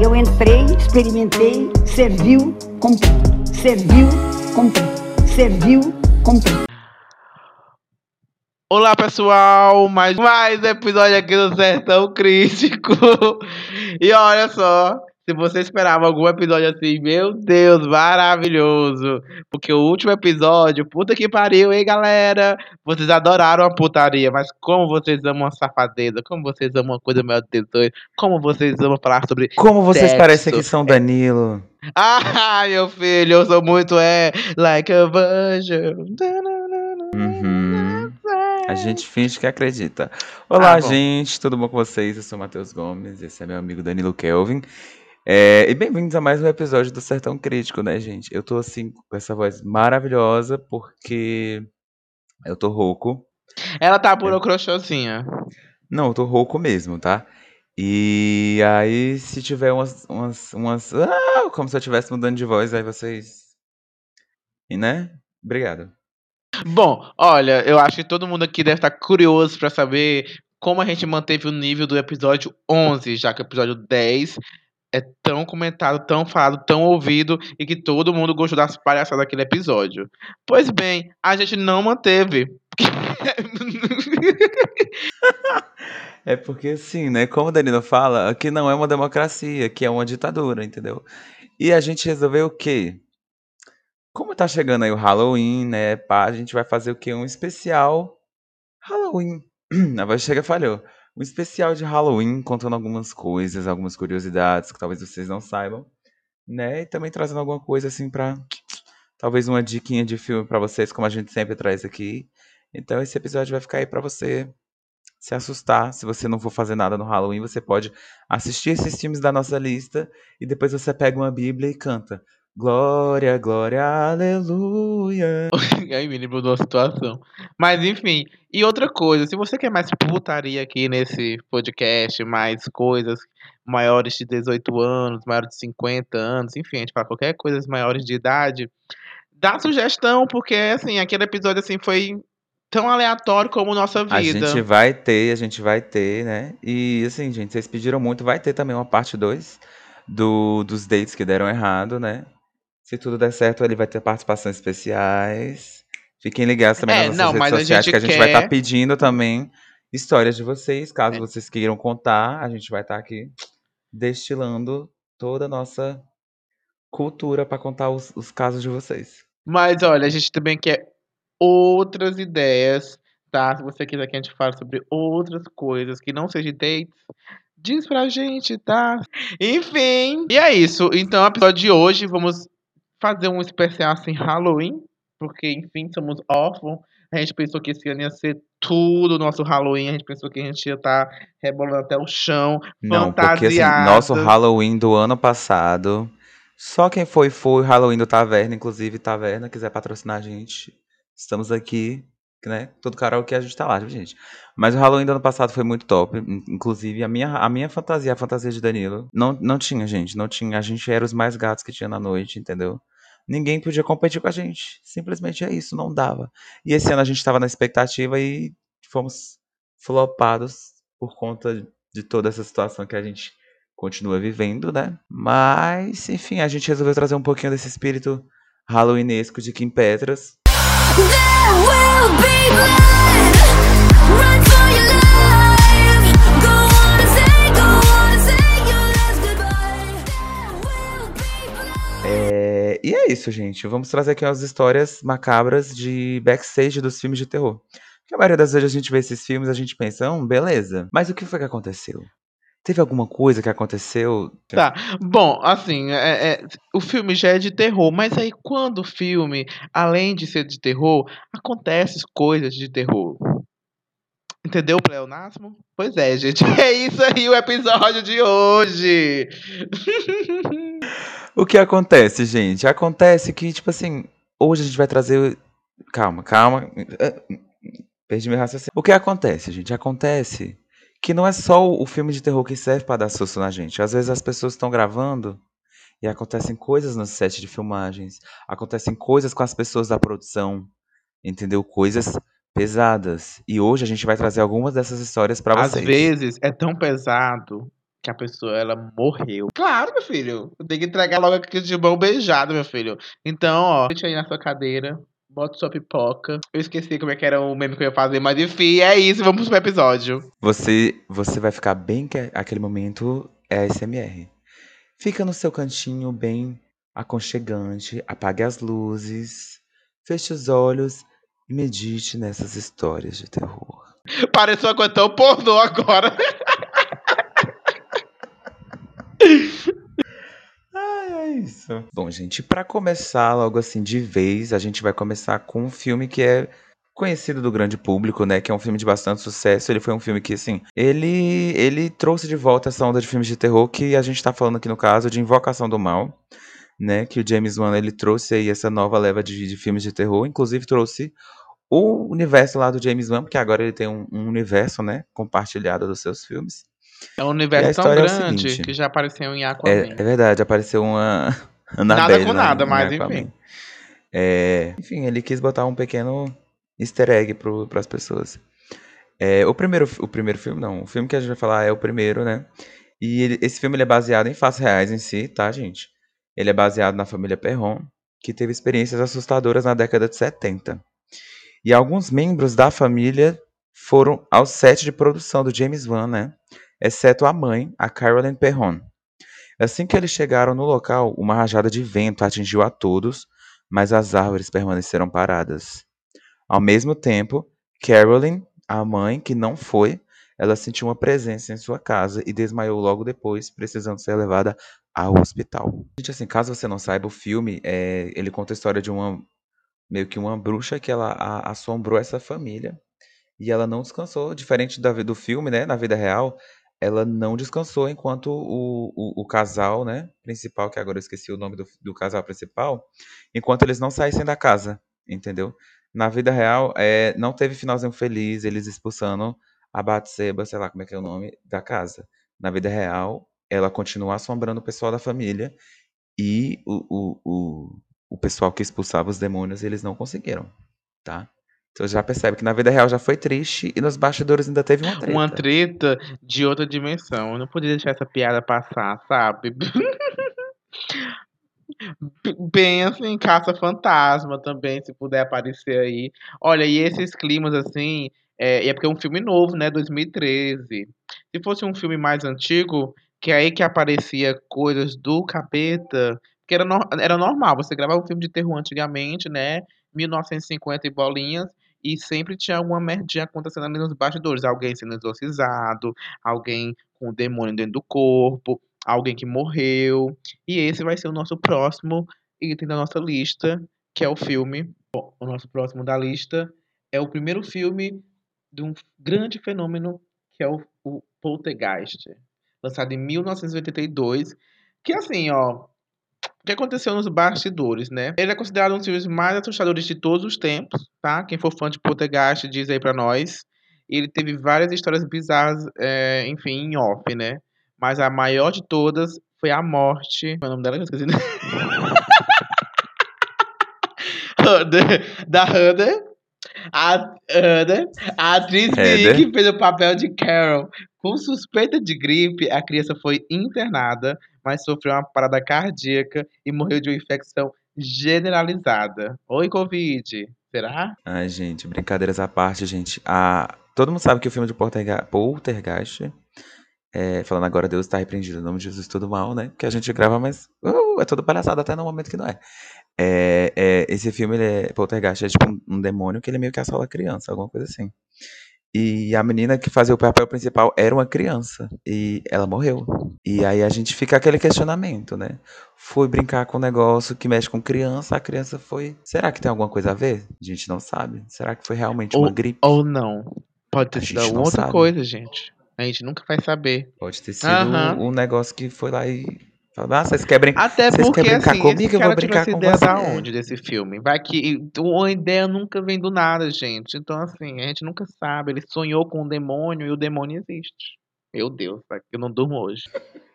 Eu entrei, experimentei, serviu, comprei. Serviu, comprei. Serviu, comprei. Olá pessoal, mais mais episódio aqui do Sertão Crítico. E olha só, se você esperava algum episódio assim, meu Deus, maravilhoso. Porque o último episódio, puta que pariu, hein, galera? Vocês adoraram a putaria, mas como vocês amam a safadeza, como vocês amam uma coisa meio 18, como vocês amam falar sobre. Como vocês sexo. parecem que são Danilo. Ah, meu filho, eu sou muito, é, like a virgin. Uhum. A gente finge que acredita. Olá, Ah, gente, tudo bom com vocês? Eu sou o Matheus Gomes, esse é meu amigo Danilo Kelvin. É, e bem-vindos a mais um episódio do Sertão Crítico, né, gente? Eu tô assim com essa voz maravilhosa porque eu tô rouco. Ela tá por crochôzinha. Não, eu tô rouco mesmo, tá? E aí, se tiver umas. umas, umas ah, como se eu estivesse mudando de voz, aí vocês. E né? Obrigado. Bom, olha, eu acho que todo mundo aqui deve estar curioso pra saber como a gente manteve o nível do episódio 11, já que o episódio 10 é tão comentado, tão falado, tão ouvido e que todo mundo gostou das palhaçadas daquele episódio. Pois bem, a gente não manteve. É porque assim, né? Como o Danilo fala, aqui não é uma democracia, aqui é uma ditadura, entendeu? E a gente resolveu o quê? Como tá chegando aí o Halloween, né? Pá, a gente vai fazer o quê? Um especial Halloween. A voz chega falhou. Um especial de Halloween, contando algumas coisas, algumas curiosidades que talvez vocês não saibam, né? E também trazendo alguma coisa assim pra. Talvez uma diquinha de filme pra vocês, como a gente sempre traz aqui. Então esse episódio vai ficar aí pra você se assustar. Se você não for fazer nada no Halloween, você pode assistir esses filmes da nossa lista e depois você pega uma Bíblia e canta. Glória, glória, aleluia. Aí me lembrou uma situação. Mas enfim, e outra coisa, se você quer mais putaria aqui nesse podcast, mais coisas maiores de 18 anos, maiores de 50 anos, enfim, a gente fala qualquer coisa maiores de idade, dá sugestão, porque assim, aquele episódio assim foi tão aleatório como nossa A vida. gente vai ter, a gente vai ter, né? E assim, gente, vocês pediram muito, vai ter também uma parte 2 do, dos dates que deram errado, né? Se tudo der certo, ele vai ter participações especiais. Fiquem ligados também É, nas não, nossas a redes sociais, gente que a gente vai quer- estar pedindo também histórias de vocês. Caso É. vocês queiram contar, a gente vai estar aqui destilando toda a nossa cultura para contar os, os casos de vocês. Mas olha, a gente também quer outras ideias, tá? Se você quiser que a gente fale sobre outras coisas que não sejam dates, diz pra gente, tá? Enfim, e é isso. Então, no episódio de hoje, vamos fazer um especial assim, Halloween, porque, enfim, somos órfãos. A gente pensou que esse ano ia ser tudo o nosso Halloween, a gente pensou que a gente ia estar rebolando até o chão, Não, porque assim, nosso Halloween do ano passado, só quem foi foi Halloween do Taverna, inclusive Taverna, quiser patrocinar a gente, estamos aqui, né? Todo karaokê a gente tá lá, gente? Mas o Halloween do ano passado foi muito top, in- inclusive a minha, a minha fantasia, a fantasia de Danilo, não, não tinha, gente, não tinha, a gente era os mais gatos que tinha na noite, entendeu? Ninguém podia competir com a gente, simplesmente é isso, não dava. E esse ano a gente tava na expectativa e fomos flopados por conta de toda essa situação que a gente continua vivendo, né? Mas, enfim, a gente resolveu trazer um pouquinho desse espírito halloweenesco de Kim Petras. É, E é isso, gente. Vamos trazer aqui umas histórias macabras de backstage dos filmes de terror. Porque a maioria das vezes a gente vê esses filmes a gente pensa, hum, beleza. Mas o que foi que aconteceu? Teve alguma coisa que aconteceu? Tá. Bom, assim, é- é, o filme já é de terror, mas aí quando o filme, além de ser de terror, acontecem coisas de terror. Entendeu, pleonasmo? Pois é, gente. É isso aí o episódio de hoje. O que acontece, gente? Acontece que, tipo assim, hoje a gente vai trazer. Calma, calma. Perdi meu raciocínio. O que acontece, gente? Acontece que não é só o filme de terror que serve pra dar susto na gente. Às vezes as pessoas estão gravando e acontecem coisas no set de filmagens, acontecem coisas com as pessoas da produção, entendeu? Coisas pesadas. E hoje a gente vai trazer algumas dessas histórias pra Às vocês. vezes é tão pesado que a pessoa ela morreu. Claro, meu filho. Tem que entregar logo aqui de mão beijada, meu filho. Então, ó, deixa aí na sua cadeira. Bota sua pipoca. Eu esqueci como é que era o meme que eu ia fazer, mas enfim, é isso. Vamos pro episódio. Você, você vai ficar bem que aquele momento é ASMR. Fica no seu cantinho bem aconchegante, apague as luzes, feche os olhos e medite nessas histórias de terror. Pareceu uma coisa tão pornô agora. isso. Bom, gente, pra começar logo assim de vez, a gente vai começar com um filme que é conhecido do grande público, né, que é um filme de bastante sucesso. Ele foi um filme que assim, ele ele trouxe de volta essa onda de filmes de terror que a gente tá falando aqui no caso de Invocação do Mal, né, que o James Wan ele trouxe aí essa nova leva de, de filmes de terror, inclusive trouxe o universo lá do James Wan, porque agora ele tem um, um universo, né, compartilhado dos seus filmes. É um universo tão é grande seguinte. que já apareceu em É, Aquaman. é verdade, apareceu uma. Nada com lá nada, em mas enfim. É, enfim, ele quis botar um pequeno easter egg para as pessoas. É, o, primeiro, o primeiro filme, não. O filme que a gente vai falar é o primeiro, né? E ele- esse filme é baseado em fatos reais em si, tá, gente? Ele é baseado na família Perron, que teve experiências assustadoras na década de 70. E alguns membros da família foram ao set de produção do James Wan, né? Exceto a mãe, a Carolyn Perron. Assim que eles chegaram no local, uma rajada de vento atingiu a todos, mas as árvores permaneceram paradas. Ao mesmo tempo, Carolyn, a mãe, que não foi, ela sentiu uma presença em sua casa e desmaiou logo depois, precisando ser levada ao hospital. Gente, assim, caso você não saiba, o filme, é, ele conta a história de uma, meio que uma bruxa que ela a- assombrou essa família e ela não descansou, diferente da, do filme, né, na vida real, ela não descansou enquanto o, o, o casal, né, principal, que agora eu esqueci o nome do, do casal principal, enquanto eles não saíssem da casa, entendeu? Na vida real, é, não teve finalzinho feliz, eles expulsando a Batseba, sei lá como é que é o nome, da casa. Na vida real, ela continua assombrando o pessoal da família e o, o, o, o pessoal que expulsava os demônios, eles não conseguiram, tá? Então já percebe que na vida real já foi triste e nos bastidores ainda teve uma treta. Uma treta de outra dimensão. Eu não podia deixar essa piada passar, sabe? Pensa em Caça-Fantasma também, se puder aparecer aí. Olha, e esses climas assim, é, é porque é um filme novo, né? 2013. Se fosse um filme mais antigo, que é aí que aparecia coisas do capeta, que era, nor- era normal, você gravava um filme de terror antigamente, né? 1950 e bolinhas, e sempre tinha alguma merdinha acontecendo ali nos bastidores. Alguém sendo exorcizado, alguém com o demônio dentro do corpo, alguém que morreu. E esse vai ser o nosso próximo item da nossa lista, que é o filme. Bom, o nosso próximo da lista é o primeiro filme de um grande fenômeno, que é o, o Poltergeist, lançado em 1982. Que assim, ó, o que aconteceu nos bastidores, né? Ele é considerado um dos filmes mais assustadores de todos os tempos, tá? Quem for fã de Poltergeist diz aí pra nós. Ele teve várias histórias bizarras, é, enfim, em off, né? Mas a maior de todas foi a morte. Qual é o nome dela? Eu esqueci. Da Heather. A Heather, a atriz Heather. que fez o papel de Carol. Com suspeita de gripe, a criança foi internada, mas sofreu uma parada cardíaca e morreu de uma infecção generalizada. Oi, Covid. Será? Ai, gente, brincadeiras à parte, gente. A... Todo mundo sabe que o filme de. Poltergeist, é, falando agora Deus está repreendido, em nome de Jesus tudo mal, né? Que a gente grava, mas uh, é tudo palhaçada até no momento que não é. É, é, esse filme, ele é, Poltergeist, é tipo um, um demônio que ele meio que assola a criança, alguma coisa assim. E a menina que fazia o papel principal era uma criança. E ela morreu. E aí a gente fica aquele questionamento, né? Foi brincar com um negócio que mexe com criança, a criança foi. Será que tem alguma coisa a ver? A gente não sabe. Será que foi realmente uma gripe? Ou não. Pode ter A sido outra sabe. coisa, gente. A gente nunca vai saber. Pode ter sido Aham. um negócio que foi lá e. Ah, vocês querem brincar. Até Vocês porque, querem brincar assim, comigo? esse Eu vou brincar essa com ideia você. da onde desse filme? Vai que uma ideia nunca vem do nada, gente. Então, assim, a gente nunca sabe. Ele sonhou com um demônio e o demônio existe. Meu Deus, tá? eu não durmo hoje.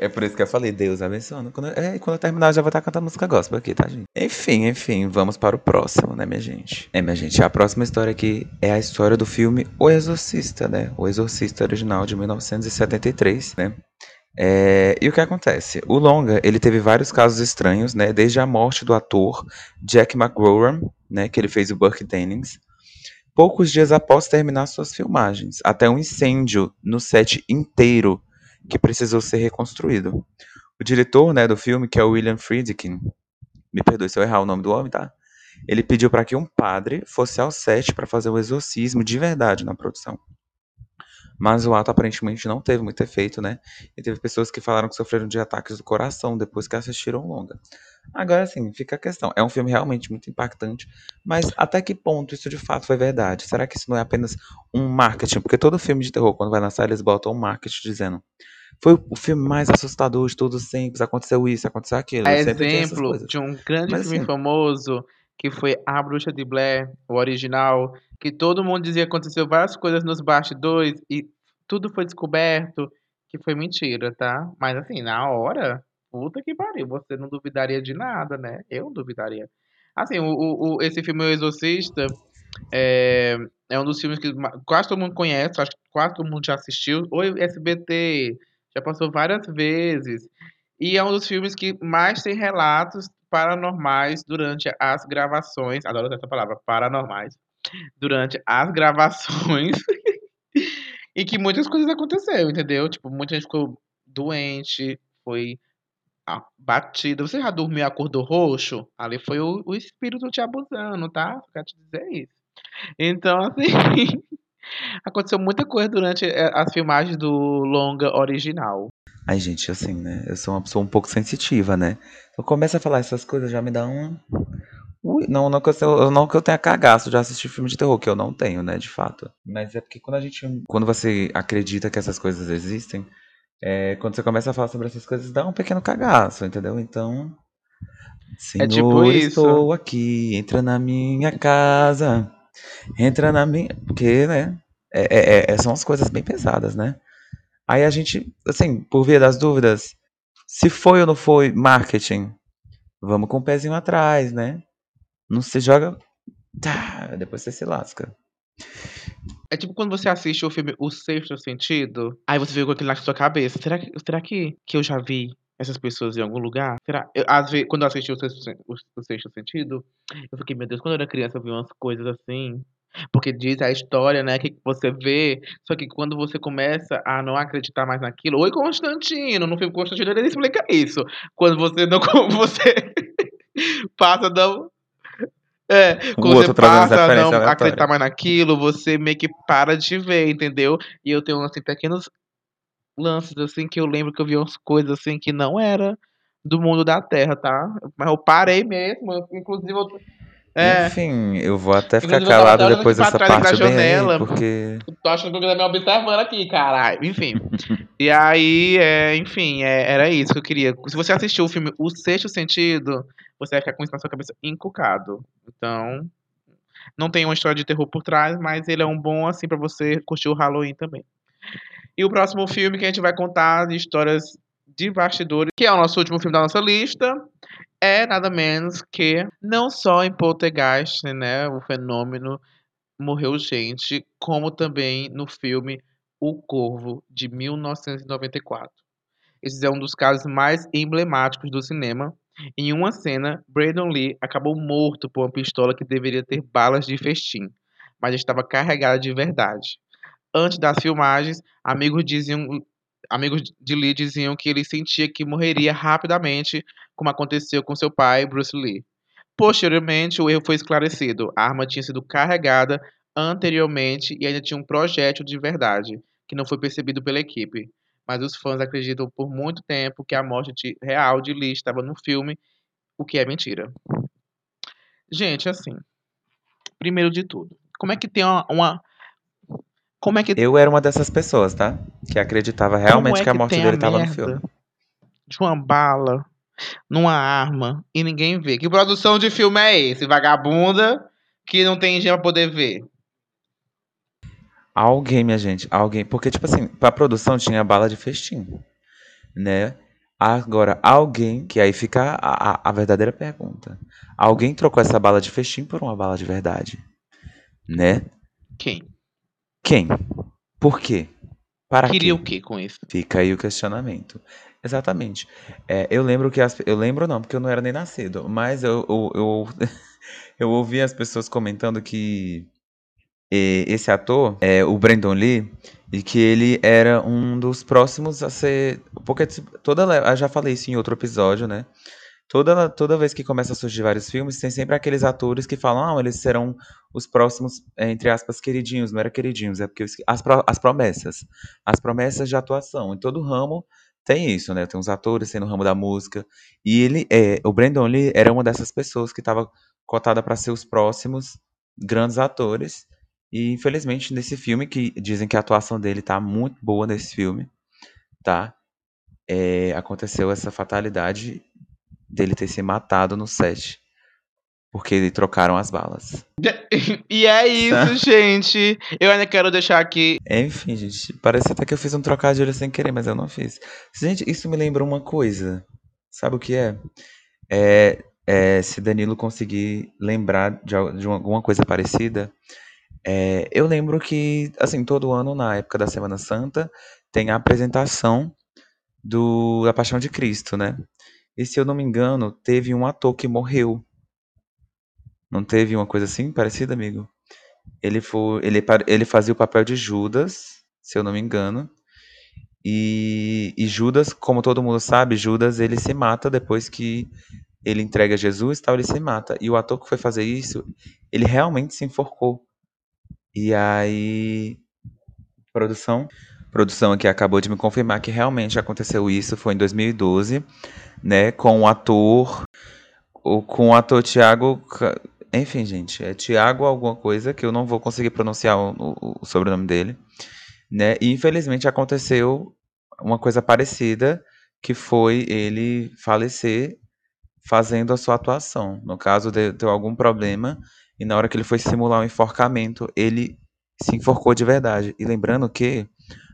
É por isso que eu falei, Deus abençoe. Quando, é, quando eu terminar, eu já vou estar cantando música gospel aqui, tá, gente? Enfim, enfim, vamos para o próximo, né, minha gente? É, minha gente, a próxima história aqui é a história do filme O Exorcista, né? O Exorcista original de 1973, né? É, e o que acontece? O longa, ele teve vários casos estranhos, né? Desde a morte do ator Jack McGowan, né? Que ele fez o Burke Dennings. Poucos dias após terminar suas filmagens, até um incêndio no set inteiro que precisou ser reconstruído. O diretor, né, do filme, que é o William Friedkin, me perdoe se eu errar o nome do homem, tá? Ele pediu para que um padre fosse ao set para fazer o exorcismo de verdade na produção. Mas o ato aparentemente não teve muito efeito, né? E teve pessoas que falaram que sofreram de ataques do coração depois que assistiram o longa. Agora sim, fica a questão. É um filme realmente muito impactante, mas até que ponto isso de fato foi verdade? Será que isso não é apenas um marketing? Porque todo filme de terror, quando vai lançar, eles botam um marketing dizendo foi o filme mais assustador de todos os tempos, aconteceu isso, aconteceu aquilo. É exemplo de um grande Mas, filme assim- famoso que foi A Bruxa de Blair, o original, que todo mundo dizia que aconteceu várias coisas nos bastidores e tudo foi descoberto que foi mentira, tá? Mas assim, na hora, puta que pariu, você não duvidaria de nada, né? Eu duvidaria. Assim, o, o- esse filme O Exorcista é, é um dos filmes que quase todo mundo conhece, acho que quase todo mundo já assistiu. O SBT já passou várias vezes. E é um dos filmes que mais tem relatos paranormais durante as gravações. Adoro essa palavra, paranormais. Durante as gravações. e que muitas coisas aconteceram, entendeu? Tipo, muita gente ficou doente, foi batida. Você já dormiu e acordou roxo? Ali foi o, o espírito te abusando, tá? Quero te dizer isso. Então, assim. aconteceu muita coisa durante eh, as filmagens do longa original. Ai, gente, assim, né? Eu sou uma pessoa um pouco sensitiva, né? Eu começo a falar essas coisas, já me dá um. Ui, não, não que eu, eu- não que eu tenha cagaço de assistir filme de terror, que eu não tenho, né, de fato. Mas é porque quando a gente. Quando você acredita que essas coisas existem, é, quando você começa a falar sobre essas coisas, dá um pequeno cagaço, entendeu? Então. Senhor, É tipo isso. estou aqui, entra na minha casa, entra na minha. Porque, né? é- é- é- são as coisas bem pesadas, né? Aí a gente, assim, por via das dúvidas, se foi ou não foi marketing, vamos com o pezinho atrás, né? Não se joga. Tá, depois você se lasca. É tipo quando você assiste o filme O Sexto Sentido, aí você fica com aquilo na sua cabeça. Será que, será que, que eu já vi essas pessoas em algum lugar? Será? Eu, às vezes, quando eu assisti o Sexto, o, o Sexto Sentido, eu fiquei, meu Deus, quando eu era criança eu vi umas coisas assim. Porque diz a história, né, que você vê, só que quando você começa a não acreditar mais naquilo, oi Constantino, no filme Constantino ele explica isso. Quando você não, você passa a não é, quando você passa a não aleatória. acreditar mais naquilo, você meio que para de ver, entendeu? E eu tenho, assim, pequenos lances, assim, que eu lembro que eu vi umas coisas, assim, que não era do mundo da Terra, tá? Mas eu parei mesmo, inclusive eu... É, Enfim, eu vou até ficar calado depois dessa parte bem aí, janela. porque. tô achando que alguém tá me observando aqui, caralho. Enfim. e aí, é, enfim, é, era isso que eu queria. Se você assistiu o filme O Sexto Sentido, você vai ficar com isso na sua cabeça encucado. Então, não tem uma história de terror por trás, mas ele é um bom, assim, pra você curtir o Halloween também. E o próximo filme que a gente vai contar histórias de bastidores, que é o nosso último filme da nossa lista, é nada menos que não só em Poltergeist, né, o fenômeno morreu gente, como também no filme O Corvo de 1994. Esse é um dos casos mais emblemáticos do cinema. Em uma cena, Brandon Lee acabou morto por uma pistola que deveria ter balas de festim, mas estava carregada de verdade. Antes das filmagens, amigos diziam amigos de Lee diziam que ele sentia que morreria rapidamente, como aconteceu com seu pai, Bruce Lee. Posteriormente, o erro foi esclarecido. A arma tinha sido carregada anteriormente e ainda tinha um projétil de verdade, que não foi percebido pela equipe. Mas os fãs acreditam por muito tempo que a morte de- real de Lee estava no filme, o que é mentira. Gente, assim, primeiro de tudo, como é que tem uma, uma- como é que Eu era uma dessas pessoas, tá? Que acreditava realmente é que a morte dele tava no filme. De uma bala numa arma e ninguém vê. Que produção de filme é esse? Vagabunda que não tem gente pra poder ver. Alguém, minha gente, alguém. Porque, tipo assim, pra produção tinha bala de festim. né? Agora, alguém, que aí fica a, a, a verdadeira pergunta. Alguém trocou essa bala de festim por uma bala de verdade, né? Quem? Quem? Por quê? Para Queria quê? o quê com isso? Fica aí o questionamento. Exatamente. É, eu lembro que as, eu lembro não, porque eu não era nem nascido, mas eu, eu, eu, eu ouvi as pessoas comentando que esse ator, é, o Brandon Lee, e que ele era um dos próximos a ser. Porque toda. Eu já falei isso em outro episódio, né? Toda, toda vez que começa a surgir vários filmes, tem sempre aqueles atores que falam, ah, eles serão os próximos, eh, entre aspas, queridinhos. Não era queridinhos, é porque as, pro- as promessas. As promessas de atuação. Em todo ramo tem isso, né? Tem uns atores, tem no ramo da música. E ele, é, o Brandon Lee era uma dessas pessoas que estava cotada para ser os próximos grandes atores. E infelizmente nesse filme, que dizem que a atuação dele tá muito boa nesse filme, tá? É, aconteceu essa fatalidade dele ter se matado no set. Porque trocaram as balas. E é isso, gente. Eu ainda quero deixar aqui. Enfim, gente, parece até que eu fiz um trocadilho sem querer, mas eu não fiz. Gente, isso me lembra uma coisa. Sabe o que é? É, é, se Danilo conseguir lembrar de, de uma- alguma coisa parecida, é, eu lembro que, assim, todo ano, na época da Semana Santa, tem a apresentação do, da Paixão de Cristo, né? E se eu não me engano, teve um ator que morreu. Não teve uma coisa assim parecida, amigo? Ele, foi, ele, ele fazia o papel de Judas, se eu não me engano. E, e Judas, como todo mundo sabe, Judas ele se mata depois que ele entrega Jesus, tal, ele se mata. E o ator que foi fazer isso, ele realmente se enforcou. E aí, produção, produção aqui acabou de me confirmar que realmente aconteceu isso, foi em 2012, né, com o ator, o, com o ator Tiago, enfim, gente, é Tiago alguma coisa que eu não vou conseguir pronunciar o, o- o sobrenome dele, né? E infelizmente aconteceu uma coisa parecida, que foi ele falecer fazendo a sua atuação. No caso, de- deu algum problema e na hora que ele foi simular um enforcamento, ele se enforcou de verdade. E lembrando que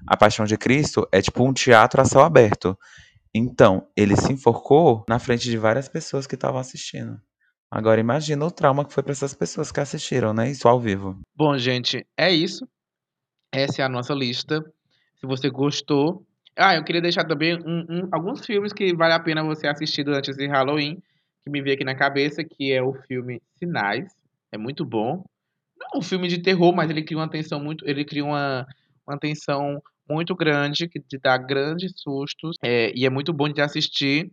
a Paixão de Cristo é tipo um teatro a céu aberto. Então, ele se enforcou na frente de várias pessoas que estavam assistindo. Agora imagina o trauma que foi para essas pessoas que assistiram, né? Isso ao vivo. Bom, gente, é isso. Essa é a nossa lista. Se você gostou. Ah, eu queria deixar também um- um- alguns filmes que vale a pena você assistir durante esse Halloween. Que me veio aqui na cabeça, que é o filme Sinais. É muito bom. Não é um filme de terror, mas ele cria uma tensão muito. Ele cria uma, uma tensão muito grande, que te dá grandes sustos. É, e é muito bom de assistir.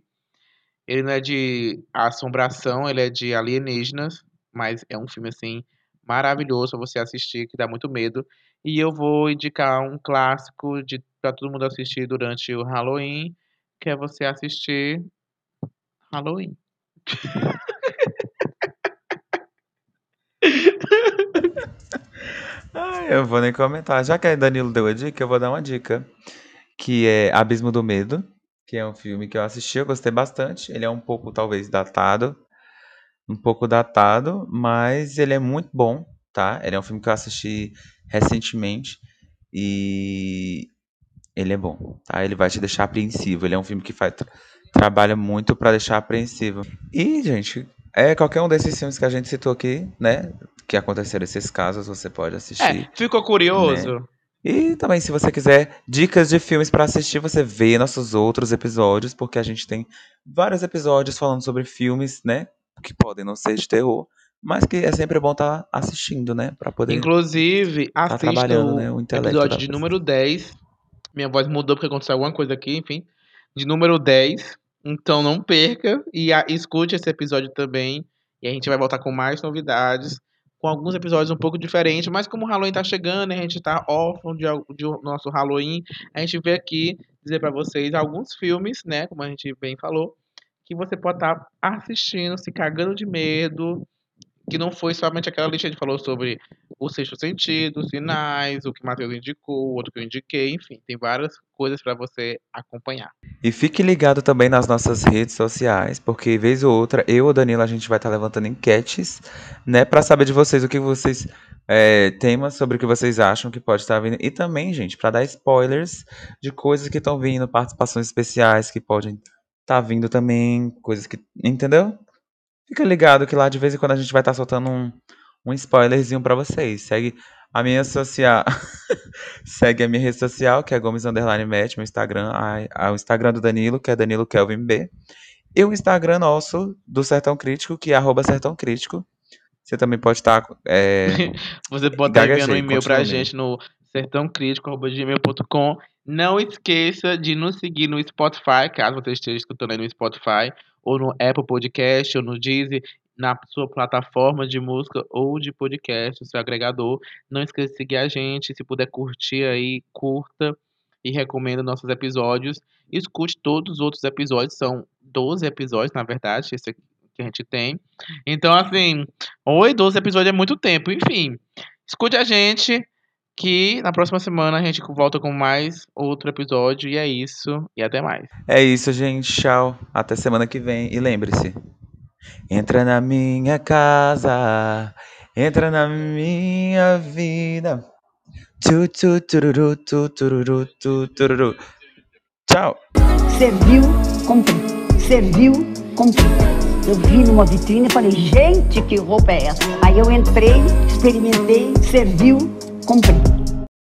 Ele não é de assombração, ele é de alienígenas, mas é um filme assim maravilhoso pra você assistir, que dá muito medo. E eu vou indicar um clássico de para todo mundo assistir durante o Halloween, que é você assistir Halloween. Ai, eu vou nem comentar. Já que a Danilo deu a dica, eu vou dar uma dica. Que é Abismo do Medo, que é um filme que eu assisti, eu gostei bastante. Ele é um pouco, talvez, datado. Um pouco datado, mas ele é muito bom, tá? Ele é um filme que eu assisti recentemente e ele é bom, tá? Ele vai te deixar apreensivo. Ele é um filme que faz, tra- trabalha muito pra deixar apreensivo. E, gente, é qualquer um desses filmes que a gente citou aqui, né? Que aconteceram esses casos, você pode assistir. É, ficou curioso? E também, se você quiser dicas de filmes pra assistir, você vê nossos outros episódios, porque a gente tem vários episódios falando sobre filmes, né? Que podem não ser de terror, mas que é sempre bom estar assistindo, né? Pra poder. Inclusive, tá assista o né, o intelecto episódio de número 10. Minha voz mudou porque aconteceu alguma coisa aqui, enfim. De número 10. Então não perca e a- escute esse episódio também. E a gente vai voltar com mais novidades. Com alguns episódios um pouco diferentes. Mas como o Halloween tá chegando, a gente tá órfão de, de nosso Halloween. A gente veio aqui dizer pra vocês alguns filmes, né? Como a gente bem falou. Que você pode estar assistindo, se cagando de medo. Que não foi somente aquela lista que a gente falou sobre o sexto sentido, sinais, o que o Matheus indicou, o outro que eu indiquei, enfim, tem várias coisas para você acompanhar. E fique ligado também nas nossas redes sociais, porque vez ou outra, eu ou Danilo, a gente vai estar levantando enquetes, né, para saber de vocês o que vocês é, temas sobre o que vocês acham que pode estar vindo. E também, gente, para dar spoilers de coisas que estão vindo, participações especiais que podem estar vindo também, coisas que. Entendeu? Fica ligado que lá de vez em quando a gente vai estar soltando um, um spoilerzinho para vocês. Segue a minha social. Segue a minha rede social, que é Gomes Underline Match, meu Instagram, a, a, o Instagram do Danilo, que é Danilo Kelvin B. E o Instagram nosso, do Sertão Crítico, que é arroba Sertão Crítico. Você também pode estar. É... Você pode estar Gaguejei, enviando um e-mail pra gente no sertãocrítico.gmail.com. Não esqueça de nos seguir no Spotify, caso você esteja escutando aí no Spotify, ou no Apple Podcast, ou no Deezer, na sua plataforma de música ou de podcast, seu agregador. Não esqueça de seguir a gente. Se puder curtir aí, curta e recomenda nossos episódios. Escute todos os outros episódios, são 12 episódios, na verdade, esse que a gente tem. Então, assim, oi, 12 episódios é muito tempo. Enfim, escute a gente, que na próxima semana a gente volta com mais outro episódio. E é isso, e até mais. É isso, gente. Tchau. Até semana que vem. E lembre-se: entra na minha casa, entra na minha vida. Tu, tu, tururu, tu, tururu, tu, tururu. Tchau. Serviu, comprei. Serviu, comprei. Eu vi numa vitrine e falei, gente, que roupa é essa? Aí eu entrei, experimentei, serviu, comprei.